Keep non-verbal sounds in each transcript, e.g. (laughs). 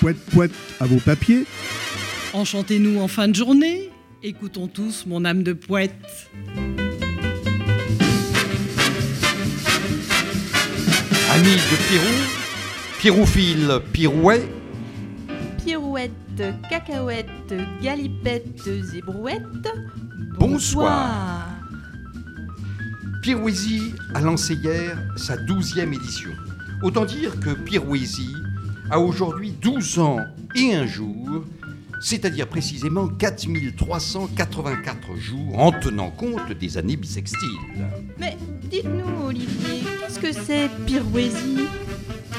Poète, poète à vos papiers. Enchantez-nous en fin de journée. Écoutons tous mon âme de poète. Amis de Pirou, Piroufile, Pirouet, Pirouette, cacahuète, galipette, zébrouette. Bonsoir. Pirouésie a lancé hier sa douzième édition. Autant dire que Pirouésie a aujourd'hui 12 ans et un jour, c'est-à-dire précisément 4384 jours en tenant compte des années bissextiles. Mais dites-nous, Olivier, qu'est-ce que c'est Pirouésie?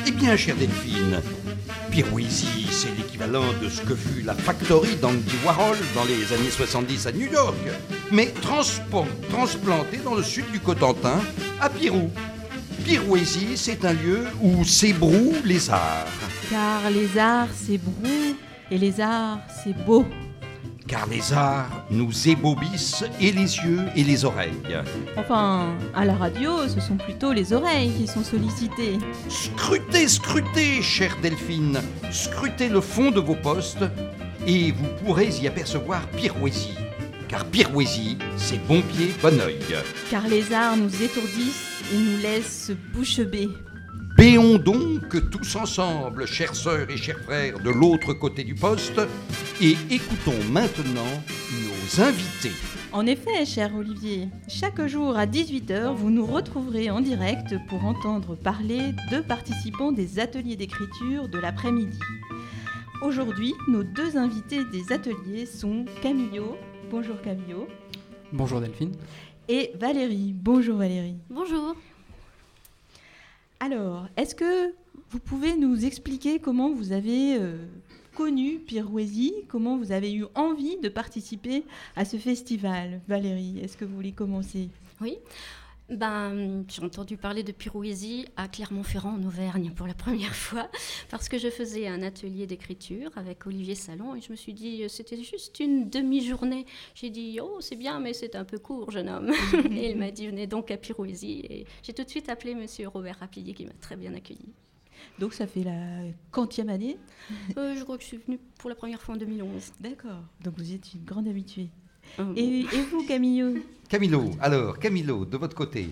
Eh bien, chère Delphine, Pirouésie, c'est l'équivalent de ce que fut la Factory d'Andy Warhol dans les années 70 à New York, mais transpo- transplanté dans le sud du Cotentin, à Pirou. Pirouésie, c'est un lieu où s'ébrouent les arts. Car les arts, brou, et les arts, c'est beau. Car les arts nous ébobissent et les yeux et les oreilles. Enfin, à la radio, ce sont plutôt les oreilles qui sont sollicitées. Scrutez, scrutez, chère Delphine, scrutez le fond de vos postes et vous pourrez y apercevoir Pirouésie. Car Pirouésie, c'est bon pied, bon oeil. Car les arts nous étourdissent et nous laissent bouche bée. Béons donc tous ensemble, chères sœurs et chers frères de l'autre côté du poste, et écoutons maintenant nos invités. En effet, cher Olivier, chaque jour à 18h, vous nous retrouverez en direct pour entendre parler de participants des ateliers d'écriture de l'après-midi. Aujourd'hui, nos deux invités des ateliers sont Camillo, bonjour Camillo, Bonjour Delphine. et Valérie, bonjour Valérie. Bonjour. Alors, est-ce que vous pouvez nous expliquer comment vous avez euh, connu Pirouésie, comment vous avez eu envie de participer à ce festival? Valérie, est-ce que vous voulez commencer? Oui. Ben, j'ai entendu parler de Pirouésie à Clermont-Ferrand en Auvergne pour la première (laughs) fois parce que je faisais un atelier d'écriture avec Olivier Salon et je me suis dit euh, c'était juste une demi-journée. J'ai dit oh c'est bien mais c'est un peu court jeune homme (laughs) et il m'a dit venez donc à Pirouésie et j'ai tout de suite appelé Monsieur Robert Rapillier qui m'a très bien accueilli. Donc ça fait la quantième année Euh, je crois que je suis venue pour la première fois en 2011. D'accord, donc vous êtes une grande habituée. Euh, Et, et vous Camillo Camilo, alors, Camilo, de votre côté.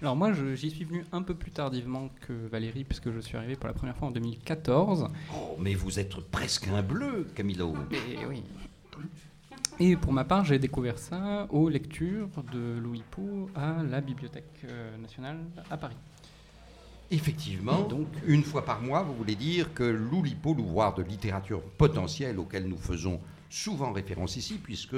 Alors moi, je- j'y suis venu un peu plus tardivement que Valérie, puisque je suis arrivé pour la première fois en 2014. Oh, mais vous êtes presque un bleu, Camilo. Et oui. Et pour ma part, j'ai découvert ça aux lectures de Louis Pau à la Bibliothèque euh, nationale à Paris. Effectivement, Donc- une fois par mois, vous voulez dire que l'Oulipo, l'ouvroir de littérature potentielle auquel nous faisons souvent référence ici, puisque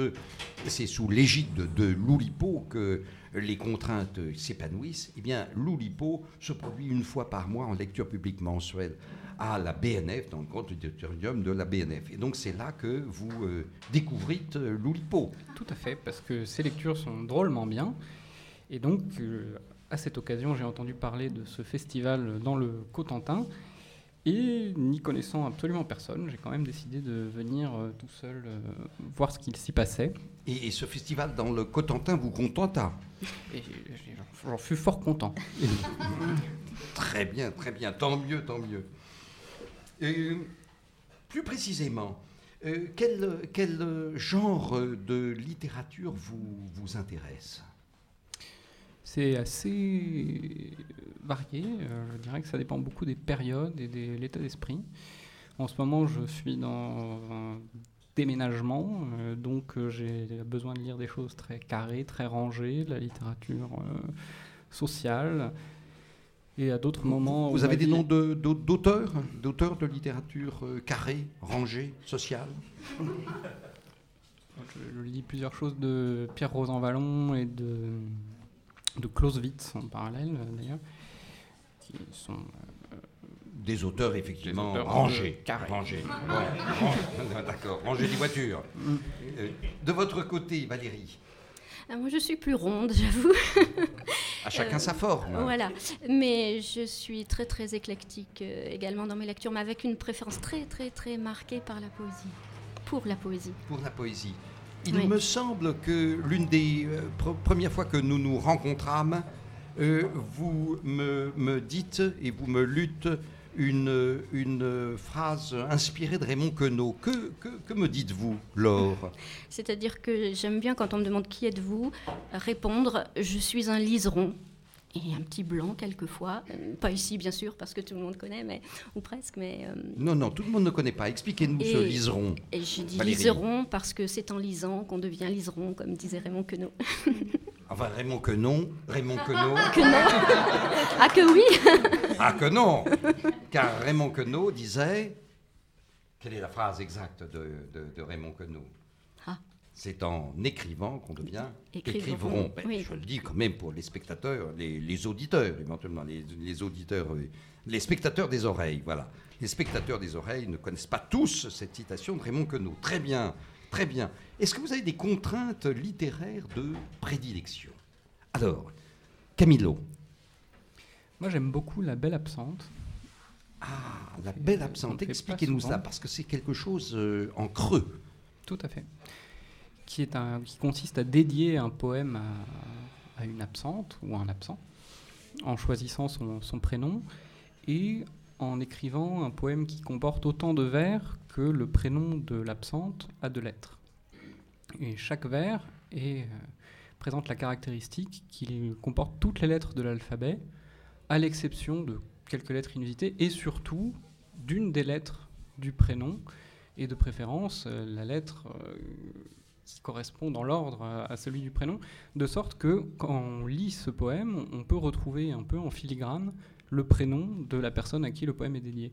c'est sous l'égide de, l'Oulipo que les contraintes s'épanouissent, eh bien, l'Oulipo se produit une fois par mois en lecture publique mensuelle à la BNF, dans le compte auditorium de la BNF. Et donc, c'est là que vous euh, euh, l'Oulipo. Tout à fait, parce que ces lectures sont drôlement bien. Et donc, euh, à cette occasion, j'ai entendu parler de ce festival dans le Cotentin. Et n'y connaissant absolument personne, j'ai quand même décidé de venir euh, tout seul euh, voir ce qu'il s'y passait. Et, et ce festival dans le Cotentin vous contenta? J'en- fus fort content. (laughs) Très bien, très bien. Tant mieux, tant mieux. Plus précisément, euh, quel, quel, genre de littérature vous, vous intéresse? C'est assez varié. euh, je dirais que ça dépend beaucoup des périodes et de l'état d'esprit. En ce moment, je suis dans un déménagement, euh, donc euh, j'ai besoin de lire des choses très carrées, très rangées, de la littérature euh, sociale. Et à d'autres moments. Vous avez des vie- noms de- d'au- d'auteurs D'auteurs de littérature carrée, rangée, sociale Je, je lis plusieurs choses de Pierre Rosanvallon et de, de Clausewitz en parallèle, euh, d'ailleurs, qui sont Des auteurs, effectivement, Des auteurs rangés. de carré. Rangés. Ouais. (laughs) D'accord, rangés des voitures. Euh, de votre côté, Valérie, moi je suis plus ronde (laughs) j'avoue. à chacun Euh, sa forme. Voilà, mais je suis très très éclectique euh, également dans mes lectures, mais avec une préférence très très très marquée par la poésie, pour la poésie. pour la poésie. Il Oui. me semble que l'une des euh, pre- premières fois que nous nous rencontrâmes, euh, vous me, me dites et vous me luttes une, une phrase inspirée de Raymond Queneau. Que, que, que me dites-vous, Laure? C'est-à-dire que j'aime bien quand on me demande qui êtes-vous, répondre je suis un liseron. Et un petit blanc quelquefois, Euh, pas ici bien sûr parce que tout le monde connaît, mais ou presque, mais euh, Non, non, tout le monde ne connaît pas. Expliquez-nous ce liseron. et j'ai dit Valérie. liseron parce que c'est en lisant qu'on devient liseron, comme disait Raymond Queneau. (laughs) Enfin, Raymond Raymond Queneau. Que non Ah que oui Ah que non Car Raymond Queneau disait... Quelle est la phrase exacte de, de- de Raymond Queneau? Ah. C'est en écrivant qu'on devient Écrivain. écrivain. Ben, Oui. Je le dis quand même pour les spectateurs, les, les auditeurs éventuellement, les, les auditeurs, les spectateurs des oreilles, voilà. Les spectateurs des oreilles ne connaissent pas tous cette citation de Raymond Queneau. Très bien, très bien. Est-ce que vous avez des contraintes littéraires de prédilection? Alors, Camilo, Moi, j'aime beaucoup La Belle Absente. Ah, la belle absente. Expliquez-nous ça, parce que c'est quelque chose euh, en creux. Tout à fait. Qui, consiste à dédier un poème à, une absente ou à un absent, en choisissant son, prénom et en écrivant un poème qui comporte autant de vers que le prénom de l'absente a de lettres. Et chaque vers euh, présente la caractéristique qu'il comporte toutes les lettres de l'alphabet, à l'exception de quelques lettres inusitées, et surtout d'une des lettres du prénom, et de préférence euh, la lettre euh, qui correspond dans l'ordre à, celui du prénom, de sorte que quand on lit ce poème, on peut retrouver un peu en filigrane le prénom de la personne à qui le poème est dédié.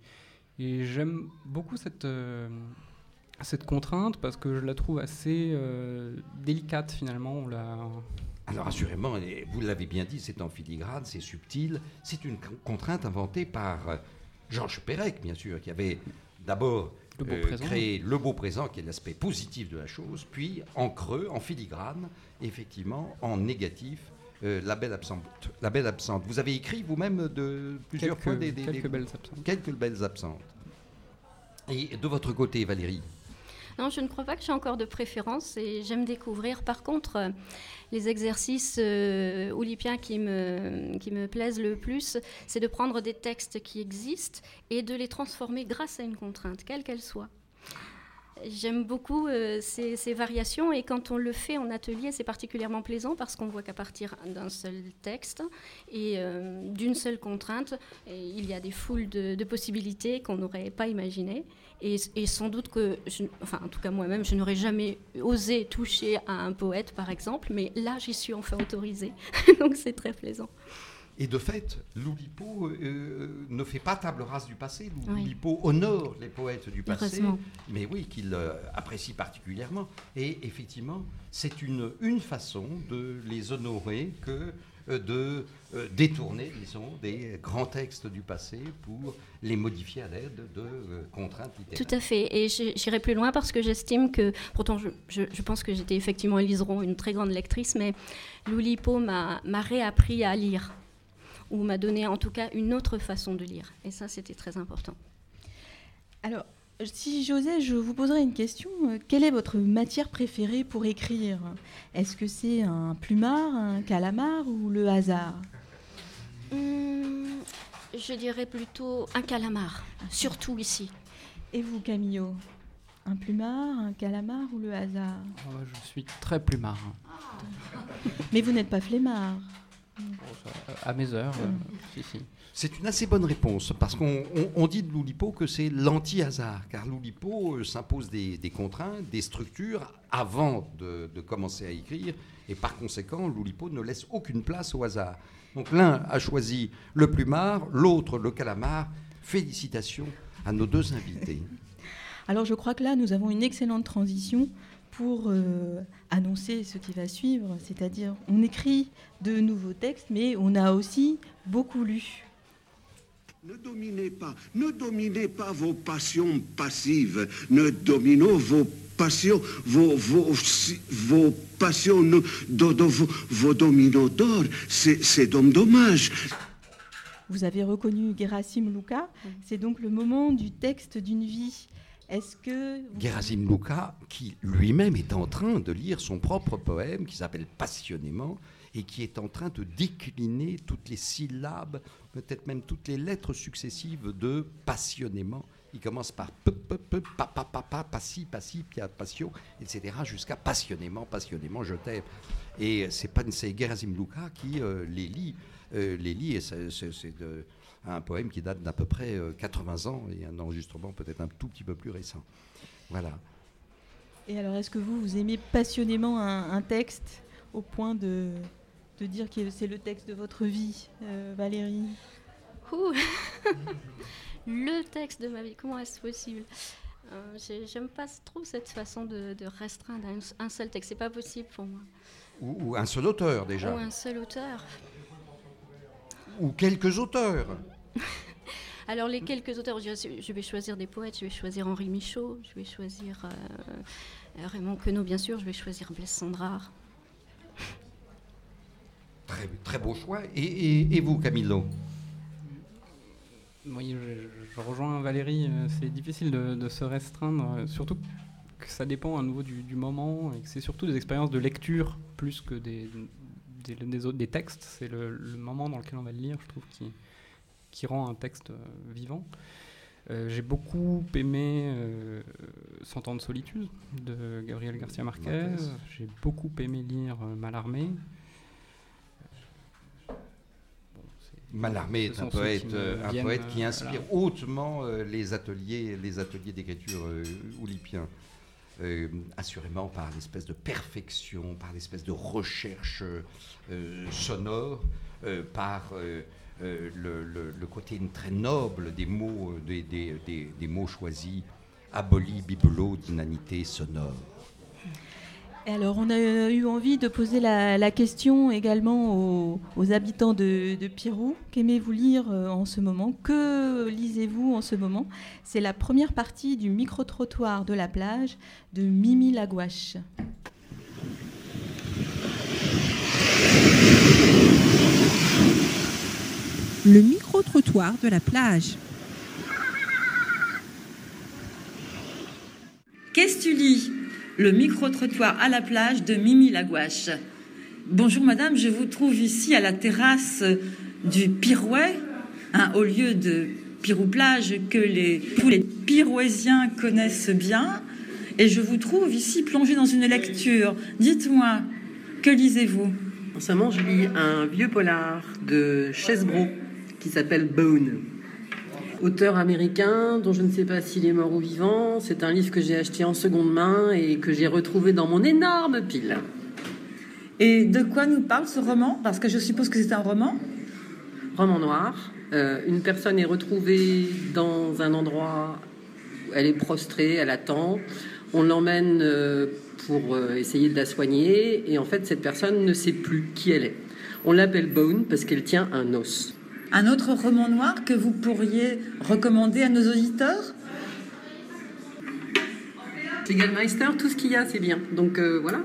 Et j'aime beaucoup cette, euh, cette contrainte parce que je la trouve assez euh, délicate finalement. On Alors assurément, vous l'avez bien dit, c'est en filigrane, c'est subtil. C'est une con- contrainte inventée par euh, Georges Perec, bien sûr, qui avait d'abord Le beau euh, présent. créé le beau présent, qui est l'aspect positif de la chose, puis en creux, en filigrane, effectivement, en négatif, euh, la, belle absente, la belle absente. Vous avez écrit vous-même de plusieurs quelques, fois des, des- quelques des- belles absentes. quelques belles absentes. Et de votre côté, Valérie? Non, je ne crois pas que j'ai encore de préférence et j'aime découvrir. Par contre, euh, les exercices euh, oulipiens qui me, qui me plaisent le plus, c'est de prendre des textes qui existent et de les transformer grâce à une contrainte, quelle qu'elle soit. J'aime beaucoup euh, ces, variations et quand on le fait en atelier, c'est particulièrement plaisant parce qu'on voit qu'à partir d'un seul texte et euh, d'une seule contrainte, il y a des foules de possibilités qu'on n'aurait pas imaginées. Et, et sans doute que, je- enfin en tout cas moi-même, je n'aurais jamais osé toucher à un poète par exemple, mais là j'y suis enfin autorisée. (laughs) Donc c'est très plaisant. Et de fait, Loulipo euh, ne fait pas table rase du passé. Oui. Loulipo honore les poètes du passé, mais oui, qu'il euh, apprécie particulièrement. Et effectivement, c'est une, une façon de les honorer que euh, de euh, détourner, disons, des grands textes du passé pour les modifier à l'aide de euh, contraintes littéraires. Tout à fait. Et j'irai plus loin parce que j'estime que, pourtant je, je- je pense que j'étais effectivement un liseron, une très grande lectrice, mais Loulipo m'a m'a réappris à lire, ou m'a donné en tout cas une autre façon de lire. Et ça, c'était très important. Alors, si j'osais, je vous poserais une question. Euh, Quelle est votre matière préférée pour écrire? Est-ce que c'est un plumard, un calamar ou le hasard? Hum, je dirais plutôt un calamar, surtout ici. Et vous, Camillo? Un plumard, un calamar ou le hasard? Oh, je suis très plumard. Mais vous n'êtes pas flemmard. Bon, ça, à mes heures, euh, si, si. C'est une assez bonne réponse, parce qu'on on- on dit de Loulipo que c'est l'anti-hasard, car Loulipo euh, s'impose des, contraintes, des structures avant de, de commencer à écrire, et par conséquent, Loulipo ne laisse aucune place au hasard. Donc l'un a choisi le plumard, l'autre le calamar. Félicitations à nos deux invités. (laughs) Alors je crois que là, nous avons une excellente transition pour euh, annoncer ce qui va suivre, c'est-à-dire on écrit de nouveaux textes, mais on a aussi beaucoup lu. Ne dominez pas, ne dominez pas vos passions passives, ne dominez vos passions, vos, vos, si- vos passions, ne- do- do- vos, vos dominos d'or, c'est dommage. Vous avez reconnu Gerasim Luca, c'est donc le moment du texte d'une vie. Est-ce que vous- Gerasim Luca, qui lui-même est en train de lire son propre poème, qui s'appelle Passionnément, et qui est en train de décliner toutes les syllabes, peut-être même toutes les lettres successives de passionnément. Il commence par p, pa, pa, pa, pa, passi, etc., jusqu'à passionnément, passionnément, je t'aime. Et c'est c'est Gerasim Luka qui euh, les lit, euh, les lit, et c'est un poème qui date d'à peu près euh, 80 ans et un enregistrement peut-être un tout petit peu plus récent. Voilà. Et alors, est-ce que vous, vous aimez passionnément un texte au point de, de dire que c'est le texte de votre vie, euh, Valérie Ouh. (laughs) le texte de ma vie, comment est-ce possible Euh, j'ai- J'aime pas trop cette façon de, de restreindre un, un seul texte. C'est pas possible pour moi. Ou, ou un seul auteur déjà. Ou un seul auteur. Ou quelques auteurs. (laughs) Alors les quelques auteurs, je, je vais choisir des poètes. Je vais choisir Henri Michaud. Je vais choisir euh, Raymond Queneau, bien sûr. Je vais choisir Blaise Sandrard. Très, très beau choix. Et, et- et vous, Camillo Oui, je, je rejoins Valérie, euh, c'est difficile de, de se restreindre, euh, surtout que ça dépend à nouveau du, du moment et que c'est surtout des expériences de lecture plus que des, des, des autres, des textes. C'est le, le moment dans lequel on va le lire, je trouve, qui, qui rend un texte euh, vivant. Euh, J'ai beaucoup aimé euh, Cent ans de solitude de Gabriel Garcia Marquez. J'ai beaucoup aimé lire euh, Mallarmé. Bon, c'est- Mallarmé est un poète, euh, un poète qui euh, inspire hautement euh, les ateliers, les ateliers d'écriture oulipiens. Euh, assurément par l'espèce de perfection, par l'espèce de recherche euh, sonore, euh, par le, le- le côté très noble des mots, des, des- des- des mots choisis, aboli bibelot d'inanité sonore. Alors, on a eu envie de poser la, la question également aux, aux habitants de, de Pirou. Qu'aimez-vous lire euh, en ce moment? Que lisez-vous en ce moment? C'est la première partie du micro-trottoir de la plage de Mimi Lagouache. Le micro-trottoir de la plage. Qu'est-ce que tu lis? Le micro-trottoir à la plage de Mimi Lagouache. Bonjour madame, je vous trouve ici à la terrasse du Pirouet, un haut lieu de Pirou-Plage que tous les Pirouésiens connaissent bien. Et je vous trouve ici plongé dans une lecture. Dites-moi, que lisez-vous? En ce moment, je lis un vieux polar de Chesbro qui s'appelle Bone. Auteur américain dont je ne sais pas s'il est mort ou vivant. C'est un livre que j'ai acheté en seconde main et que j'ai retrouvé dans mon énorme pile. Et de quoi nous parle ce roman? Parce que je suppose que c'est un roman? Roman noir. Euh, une personne est retrouvée dans un endroit où elle est prostrée, elle attend. On l'emmène euh, pour euh, essayer de la soigner et en fait cette personne ne sait plus qui elle est. On l'appelle Bone parce qu'elle tient un os. Un autre roman noir que vous pourriez recommander à nos auditeurs Gallmeister, tout ce qu'il y a, c'est bien. Donc euh, voilà,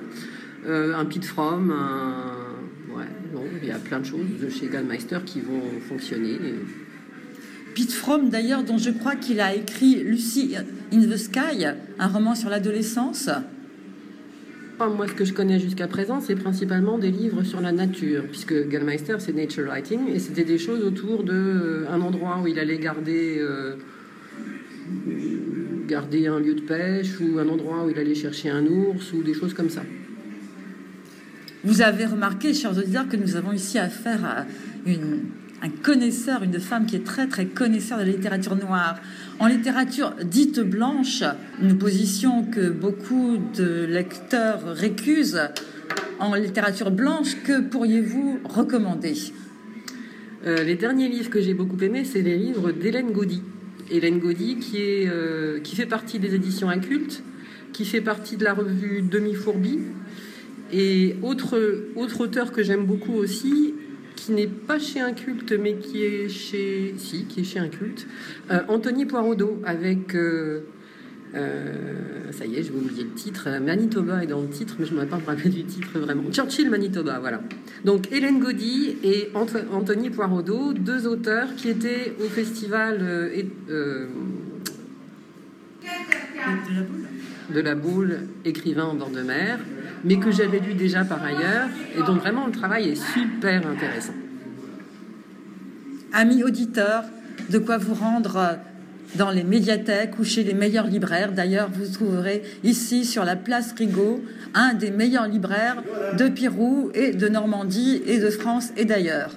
Euh, un Pete From, un... Ouais, non, il y a plein de choses de chez Gallmeister qui vont fonctionner. Pete From, d'ailleurs, dont je crois qu'il a écrit Lucy in the Sky, un roman sur l'adolescence. Moi, ce que je connais jusqu'à présent, c'est principalement des livres sur la nature, puisque Gallmeister, c'est nature writing, et c'était des choses autour de euh, un endroit où il allait garder, euh, garder un lieu de pêche, ou un endroit où il allait chercher un ours, ou des choses comme ça. Vous avez remarqué, chers auditeurs, que nous avons ici affaire à une, un connaisseur, une femme qui est très très connaisseur de la littérature noire. En littérature dite blanche, une position que beaucoup de lecteurs récusent, en littérature blanche, que pourriez-vous recommander? Euh, les derniers livres que j'ai beaucoup aimés, c'est les livres d'Hélène Gaudy. Hélène Gaudy, qui, est, euh, qui fait partie des éditions Incultes, qui fait partie de la revue Demi-Fourbi. Et autre, autre auteur que j'aime beaucoup aussi, qui n'est pas chez Inculte, mais qui est chez. Si, qui est chez Inculte, euh, Anthony Poirodeau, avec. euh, euh, ça y est, je vais oublier le titre. Manitoba est dans le titre, mais je ne m'en pas me rappeler du titre vraiment. Churchill, Manitoba, voilà. Donc Hélène Gaudy et Anthony Poirodeau, deux auteurs qui étaient au festival et- de la boule, écrivain en bord de mer. Mais que j'avais lu déjà par ailleurs. Et donc vraiment, le travail est super intéressant. Amis auditeurs, de quoi vous rendre dans les médiathèques ou chez les meilleurs libraires. D'ailleurs, vous trouverez ici sur la place Rigaud un des meilleurs libraires de Pirou et de Normandie et de France et d'ailleurs.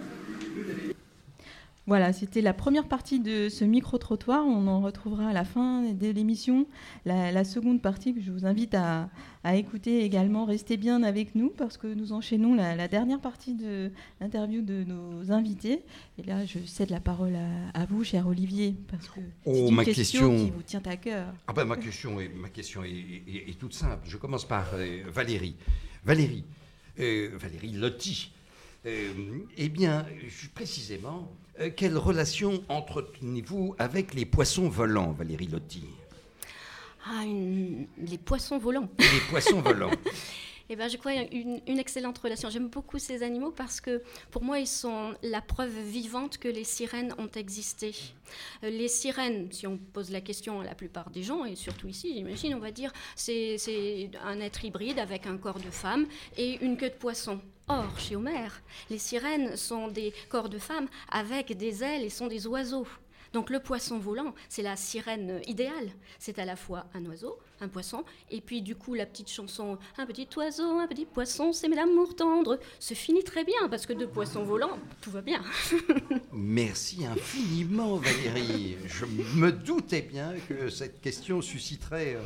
Voilà, c'était la première partie de ce micro-trottoir. On en retrouvera à la fin de l'émission la, seconde partie que je vous invite à, écouter également. Restez bien avec nous parce que nous enchaînons la, dernière partie de l'interview de nos invités. Et là, je cède la parole à, vous, cher Olivier, parce que oh, c'est une ma question, qui vous tient à cœur. Ah ben, ma question, est, ma question est, toute simple. Je commence par euh, Valérie. Valérie, euh, Valérie Lotti. Euh, eh bien, précisément, euh, quelle relation entretenez-vous avec les poissons volants, Valérie Lotti Ah, les poissons volants. Les poissons volants. (laughs) Eh ben, je crois une, une excellente relation. J'aime beaucoup ces animaux parce que pour moi, ils sont la preuve vivante que les sirènes ont existé. Euh, les sirènes, si on pose la question à la plupart des gens, et surtout ici, j'imagine, on va dire, c'est un être hybride avec un corps de femme et une queue de poisson. Or, chez Homère, les sirènes sont des corps de femmes avec des ailes et sont des oiseaux. Donc le poisson volant, c'est la sirène idéale. C'est à la fois un oiseau, un poisson, et puis du coup la petite chanson Un petit oiseau, un petit poisson, c'est mes l'amour tendre, se finit très bien, parce que de poissons volants, tout va bien. (laughs) Merci infiniment Valérie. Je me doutais bien que cette question susciterait...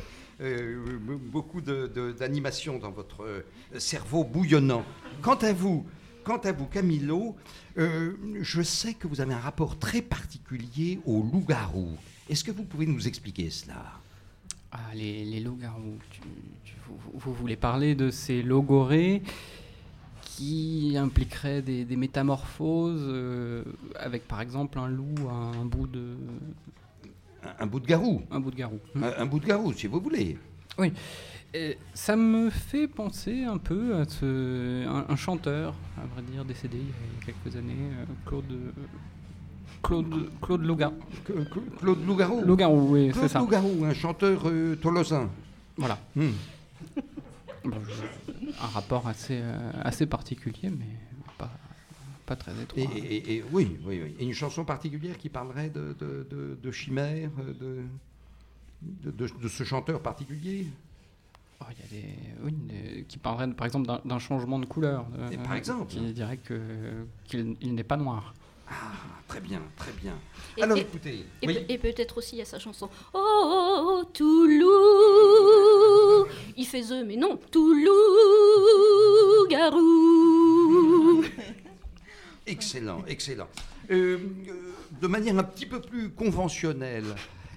Euh, beaucoup d'animation dans votre euh, cerveau bouillonnant. Quant à vous, quant à vous, Camilo, euh, je sais que vous avez un rapport très particulier aux loups-garous. Est-ce que vous pouvez nous expliquer cela? Ah, Les, loups-garous, vous, voulez parler de ces logorées qui impliqueraient des, métamorphoses euh, avec par exemple un loup à un bout de... Un, bout de garou Un bout de garou. un bout de garou, si vous voulez. Oui ça me fait penser un peu à ce, un, chanteur, à vrai dire, décédé il y a quelques années, euh, Claude. Claude, Claude Louga. Claude Lougarou Lougarou, oui, c'est ça. Claude Lougarou, un chanteur euh, tolosin. Voilà. Hmm. un rapport assez, euh, assez particulier, mais pas, pas très étroit. Et, oui, oui, oui. Et une chanson particulière qui parlerait de, de, de, de chimère, de, de, ce chanteur particulier? Oh, il y a des, oui, qui parleraient par exemple d'un changement de couleur. Et par exemple Qui dirait qu'il n'est pas noir. Ah, très bien, très bien. Et, Alors écoutez. Et, peut-être aussi il y a sa chanson Oh, Toulouse Il fait mais non, Toulouse, Garou Excellent, excellent. Euh, euh, de manière un petit peu plus conventionnelle,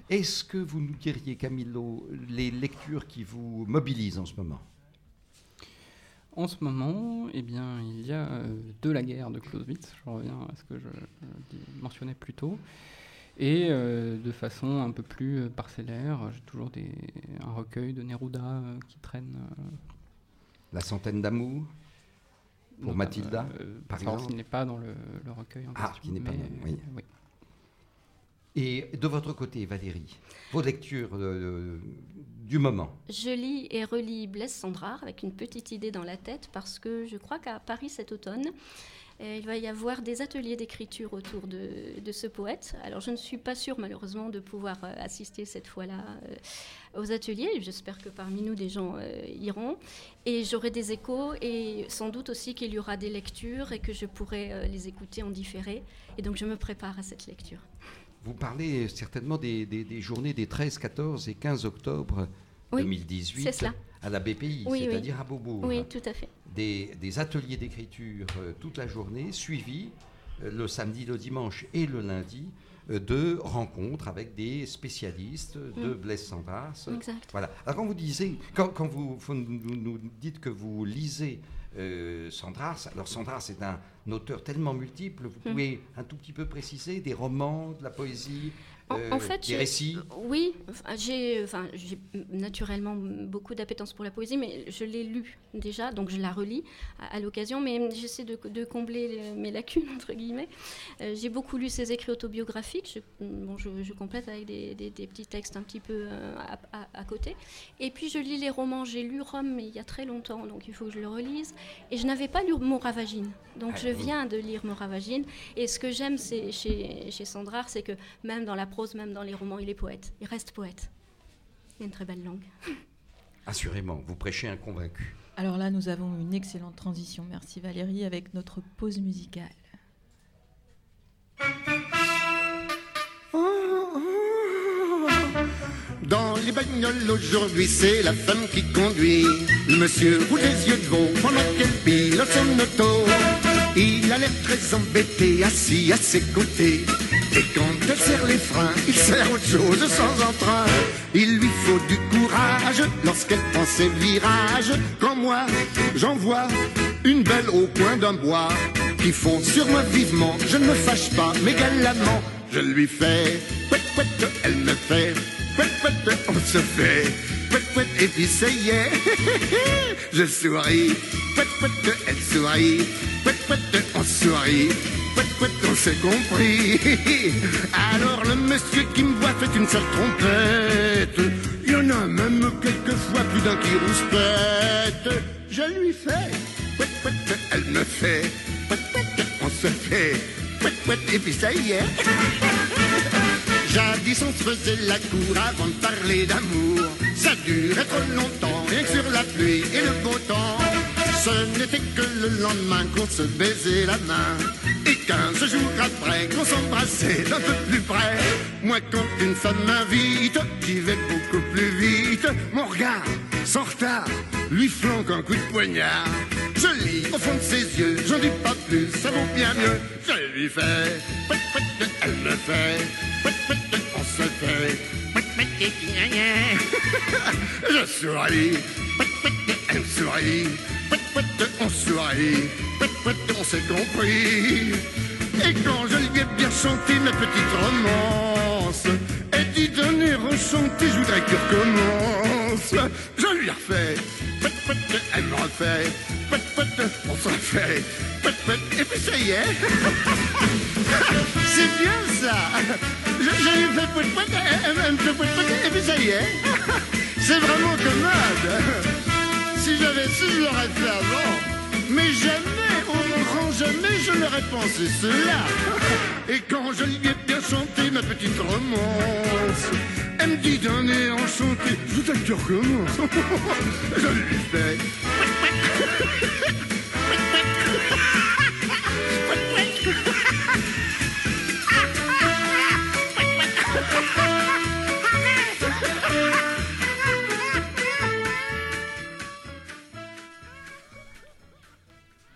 est-ce que vous nous diriez, Camilo, les lectures qui vous mobilisent en ce moment? En ce moment, eh bien, il y a euh, De la guerre de Clausewitz, je reviens à ce que je, mentionnais plus tôt, et euh, de façon un peu plus euh, parcellaire, j'ai toujours des, un recueil de Neruda qui traîne. La centaine d'amour pour Mathilda, par exemple. Qui n'est pas dans le, recueil en Ah, qui n'est pas dans, oui. oui. Et de votre côté, Valérie, vos lectures euh, du moment Je lis et relis Blaise Sandrard avec une petite idée dans la tête parce que je crois qu'à Paris cet automne, euh, il va y avoir des ateliers d'écriture autour de, ce poète. Alors je ne suis pas sûre malheureusement de pouvoir euh, assister cette fois-là aux ateliers. J'espère que parmi nous des gens iront. Et j'aurai des échos et sans doute aussi qu'il y aura des lectures et que je pourrai les écouter en différé. Et donc je me prépare à cette lecture. Vous parlez certainement des, journées des 13, 14 et 15 octobre 2018 à la BPI, c'est-à-dire à Beaubourg. Oui, tout à fait. Des, ateliers d'écriture euh, toute la journée, suivis euh, le samedi, le dimanche et le lundi de rencontres avec des spécialistes de mm. Blaise Sandras. Exact. Voilà. Alors quand vous disiez, quand, vous, nous, dites que vous lisez Sandras, alors Sandras est un auteur tellement multiple, vous hmm. pouvez un tout petit peu préciser des romans, de la poésie, en, euh, fait, des récits oui, enfin, j'ai enfin, naturellement beaucoup d'appétence pour la poésie, mais je l'ai lu déjà, donc je la relis à, à l'occasion, mais j'essaie de, de combler mes lacunes, entre guillemets. Euh, j'ai beaucoup lu ses écrits autobiographiques, je, bon, je, je complète avec des, des- des petits textes un petit peu euh, à, à- à côté. Et puis je lis les romans, j'ai lu Rome, mais il y a très longtemps, donc il faut que je le relise. Et je n'avais pas lu Moravagine, donc Ah, je oui. viens de lire Moravagine. Et ce que j'aime chez, chez Sandrard, c'est que même dans la prose, même dans les romans, il est poète. Il reste poète. Il a une très belle langue. (laughs) Assurément, vous prêchez un convaincu. Alors là, nous avons une excellente transition. Merci Valérie avec notre pause musicale. (laughs) Dans les bagnoles aujourd'hui, c'est la femme qui conduit. Le monsieur roule les yeux de veau pendant qu'elle pilote son auto. Il a l'air très embêté, assis à ses côtés. Et quand elle serre les freins, il sert autre chose sans entrain. Il lui faut du courage lorsqu'elle prend ses virages. Quand moi, j'en vois une belle au coin d'un bois qui fond sur moi vivement. Je ne me fâche pas, mais galamment, je lui fais. Pouet, elle me fait. Pouet, on se fait. Pouet, et puis ça y est. (laughs) je souris. Pouet, pouet, elle sourit. Pouet, pouet, on sourit. On s'est compris. (laughs) Alors le monsieur qui me voit fait une sale trompette. Il y en a même quelquefois plus d'un qui rouspète. Je lui fais. Pouet, pouet, elle me fait. Pouet, pouet, on se fait. Pouet, pouet, et puis ça y est. (laughs) Jadis on se faisait la cour avant de parler d'amour. Ça durait trop longtemps, rien que sur la pluie et le beau temps. Ce n'était que le lendemain qu'on se baisait la main. Et quinze jours après qu'on s'embrassait d'un peu plus près. Moi quand une femme m'invite, j'y vais beaucoup plus vite. Mon regard, sans retard, lui flanque un coup de poignard. Je lis au fond de ses yeux, j'en dis pas plus, ça vaut bien mieux. Je lui fais, elle me fait, on se fait. Je souris, elle sourit, on pouet, on s'est compris. Et quand je lui ai bien chanté ma petite romance, elle dit air enchanté, je voudrais que tu recommences. Je lui pouet, pouet, elle me refait, on se refait, et puis ça y est. (laughs) C'est bien ça. Je, lui fais elle, me fait et puis ça y est. (laughs) C'est vraiment commode. Si j'avais su, je l'aurais fait avant. Mais jamais, au grand jamais, je n'aurais pensé cela. Et quand je lui ai bien chanté ma petite romance, elle me dit d'un air enchanté, je voudrais que je lui fais.